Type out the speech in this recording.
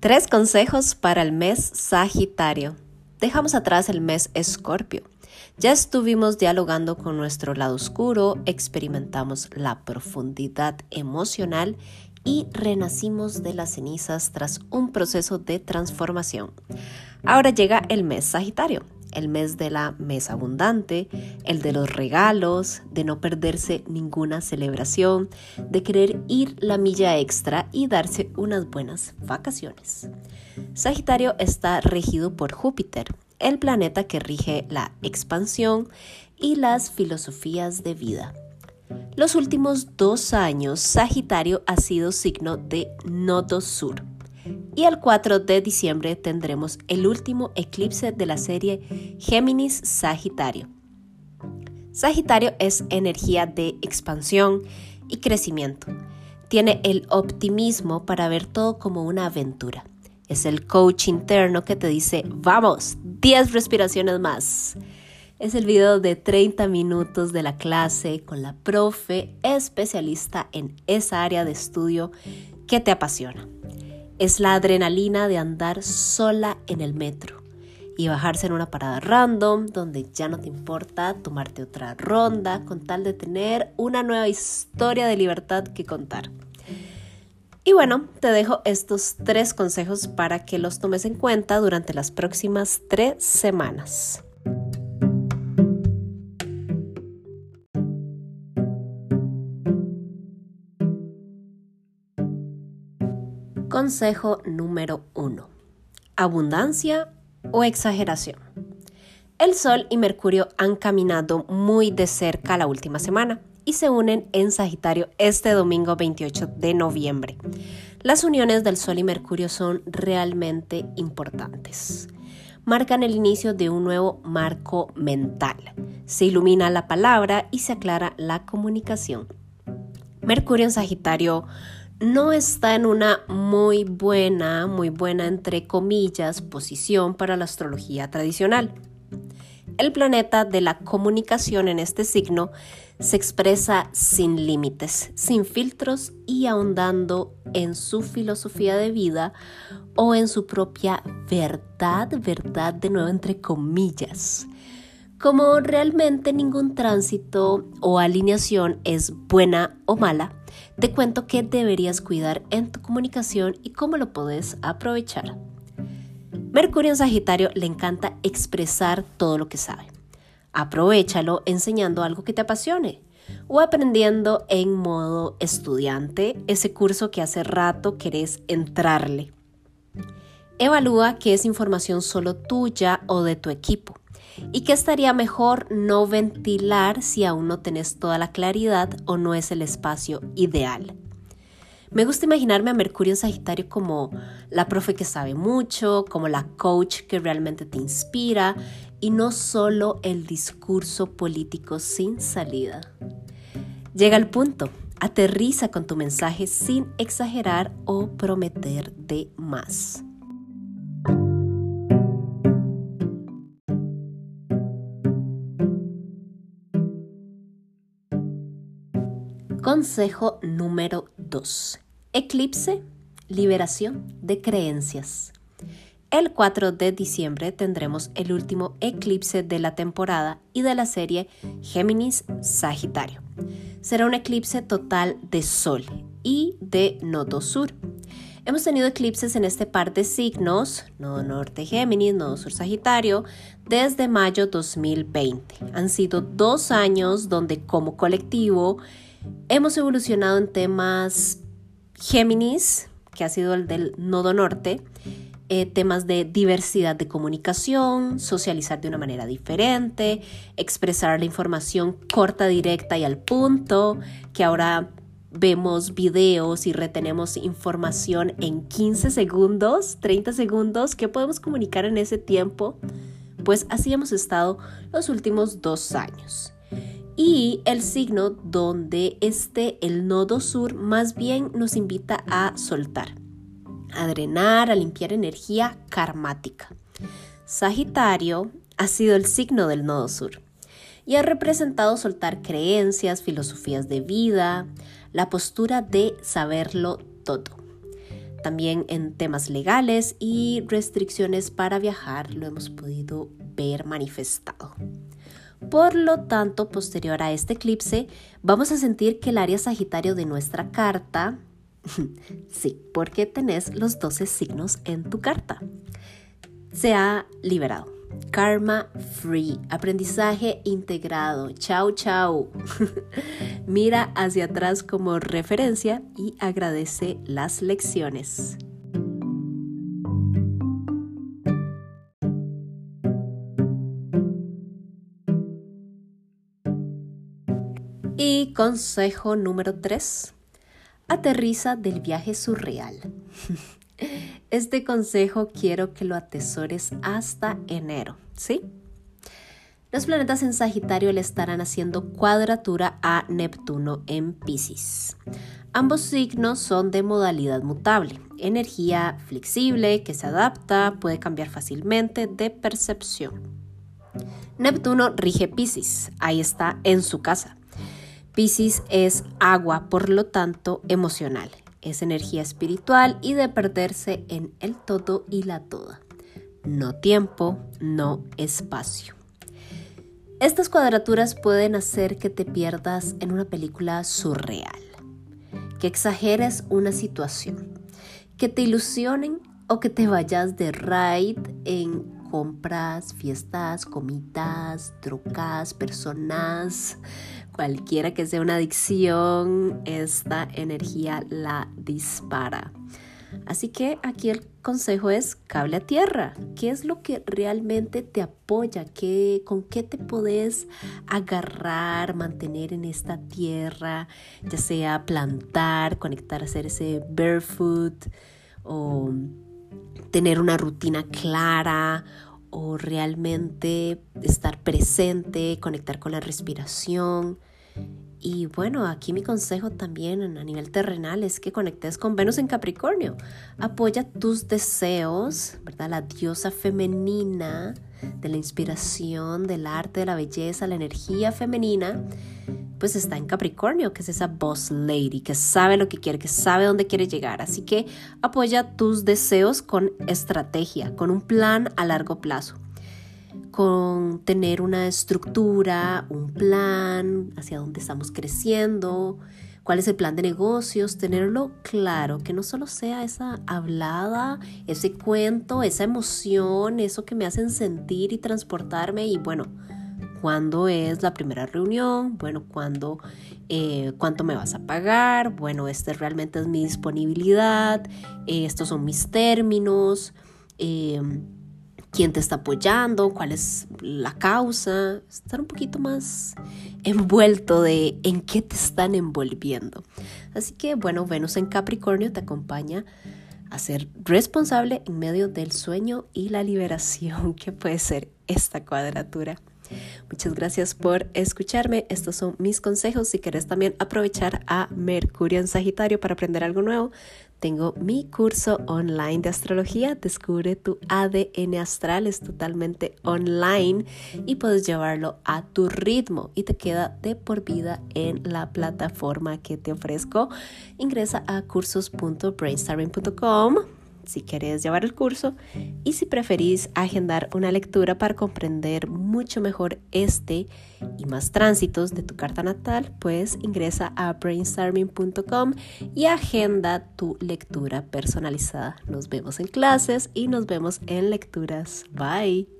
Tres consejos para el mes Sagitario. Dejamos atrás el mes Escorpio. Ya estuvimos dialogando con nuestro lado oscuro, experimentamos la profundidad emocional y renacimos de las cenizas tras un proceso de transformación. Ahora llega el mes Sagitario el mes de la mesa abundante, el de los regalos, de no perderse ninguna celebración, de querer ir la milla extra y darse unas buenas vacaciones. Sagitario está regido por Júpiter, el planeta que rige la expansión y las filosofías de vida. Los últimos dos años, Sagitario ha sido signo de nodo sur y el 4 de diciembre tendremos el último eclipse de la serie Géminis Sagitario. Sagitario es energía de expansión y crecimiento. Tiene el optimismo para ver todo como una aventura. Es el coach interno que te dice, vamos, 10 respiraciones más. Es el video de 30 minutos de la clase con la profe especialista en esa área de estudio que te apasiona. Es la adrenalina de andar sola en el metro y bajarse en una parada random donde ya no te importa tomarte otra ronda con tal de tener una nueva historia de libertad que contar. Y bueno, te dejo estos tres consejos para que los tomes en cuenta durante las próximas tres semanas. Consejo número 1. Abundancia o exageración. El Sol y Mercurio han caminado muy de cerca la última semana y se unen en Sagitario este domingo 28 de noviembre. Las uniones del Sol y Mercurio son realmente importantes. Marcan el inicio de un nuevo marco mental. Se ilumina la palabra y se aclara la comunicación. Mercurio en Sagitario no está en una muy buena, muy buena entre comillas, posición para la astrología tradicional. El planeta de la comunicación en este signo se expresa sin límites, sin filtros y ahondando en su filosofía de vida o en su propia verdad, verdad de nuevo entre comillas. Como realmente ningún tránsito o alineación es buena o mala, te cuento qué deberías cuidar en tu comunicación y cómo lo puedes aprovechar. Mercurio en Sagitario le encanta expresar todo lo que sabe. Aprovechalo enseñando algo que te apasione o aprendiendo en modo estudiante ese curso que hace rato querés entrarle. Evalúa qué es información solo tuya o de tu equipo y que estaría mejor no ventilar si aún no tenés toda la claridad o no es el espacio ideal. Me gusta imaginarme a Mercurio en Sagitario como la profe que sabe mucho, como la coach que realmente te inspira y no solo el discurso político sin salida. Llega el punto, aterriza con tu mensaje sin exagerar o prometer de más. Consejo número 2. Eclipse, liberación de creencias. El 4 de diciembre tendremos el último eclipse de la temporada y de la serie Géminis Sagitario. Será un eclipse total de Sol y de Nodo Sur. Hemos tenido eclipses en este par de signos, Nodo Norte Géminis, Nodo Sur Sagitario, desde mayo 2020. Han sido dos años donde como colectivo Hemos evolucionado en temas Géminis, que ha sido el del nodo norte, eh, temas de diversidad de comunicación, socializar de una manera diferente, expresar la información corta, directa y al punto, que ahora vemos videos y retenemos información en 15 segundos, 30 segundos, ¿qué podemos comunicar en ese tiempo? Pues así hemos estado los últimos dos años y el signo donde esté el nodo sur más bien nos invita a soltar, a drenar, a limpiar energía karmática. Sagitario ha sido el signo del nodo sur y ha representado soltar creencias, filosofías de vida, la postura de saberlo todo. También en temas legales y restricciones para viajar lo hemos podido ver manifestado. Por lo tanto, posterior a este eclipse, vamos a sentir que el área Sagitario de nuestra carta, sí, porque tenés los 12 signos en tu carta, se ha liberado. Karma Free, aprendizaje integrado. Chao, chao. Mira hacia atrás como referencia y agradece las lecciones. Y consejo número 3. Aterriza del viaje surreal. Este consejo quiero que lo atesores hasta enero, ¿sí? Los planetas en Sagitario le estarán haciendo cuadratura a Neptuno en Pisces. Ambos signos son de modalidad mutable, energía flexible que se adapta, puede cambiar fácilmente de percepción. Neptuno rige Pisces, ahí está en su casa. Pisces es agua, por lo tanto emocional, es energía espiritual y de perderse en el todo y la toda. No tiempo, no espacio. Estas cuadraturas pueden hacer que te pierdas en una película surreal, que exageres una situación, que te ilusionen o que te vayas de ride en compras, fiestas, comidas, trocas, personas, cualquiera que sea una adicción, esta energía la dispara. Así que aquí el consejo es cable a tierra. ¿Qué es lo que realmente te apoya? ¿Qué, ¿Con qué te puedes agarrar, mantener en esta tierra? Ya sea plantar, conectar, hacer ese barefoot o tener una rutina clara o realmente estar presente, conectar con la respiración. Y bueno, aquí mi consejo también a nivel terrenal es que conectes con Venus en Capricornio. Apoya tus deseos, ¿verdad? La diosa femenina de la inspiración, del arte, de la belleza, la energía femenina, pues está en Capricornio, que es esa boss lady, que sabe lo que quiere, que sabe dónde quiere llegar. Así que apoya tus deseos con estrategia, con un plan a largo plazo con tener una estructura, un plan hacia dónde estamos creciendo, cuál es el plan de negocios, tenerlo claro, que no solo sea esa hablada, ese cuento, esa emoción, eso que me hacen sentir y transportarme y bueno, ¿cuándo es la primera reunión? Bueno, ¿cuándo, eh, ¿cuánto me vas a pagar? Bueno, este realmente es mi disponibilidad, eh, estos son mis términos. Eh, quién te está apoyando, cuál es la causa, estar un poquito más envuelto de en qué te están envolviendo. Así que bueno, Venus en Capricornio te acompaña a ser responsable en medio del sueño y la liberación que puede ser esta cuadratura. Muchas gracias por escucharme. Estos son mis consejos. Si quieres también aprovechar a Mercurio en Sagitario para aprender algo nuevo, tengo mi curso online de astrología. Descubre tu ADN astral. Es totalmente online y puedes llevarlo a tu ritmo y te queda de por vida en la plataforma que te ofrezco. Ingresa a cursos.brainstorming.com si quieres llevar el curso y si preferís agendar una lectura para comprender mucho mejor este y más tránsitos de tu carta natal, pues ingresa a brainstorming.com y agenda tu lectura personalizada. Nos vemos en clases y nos vemos en lecturas. Bye.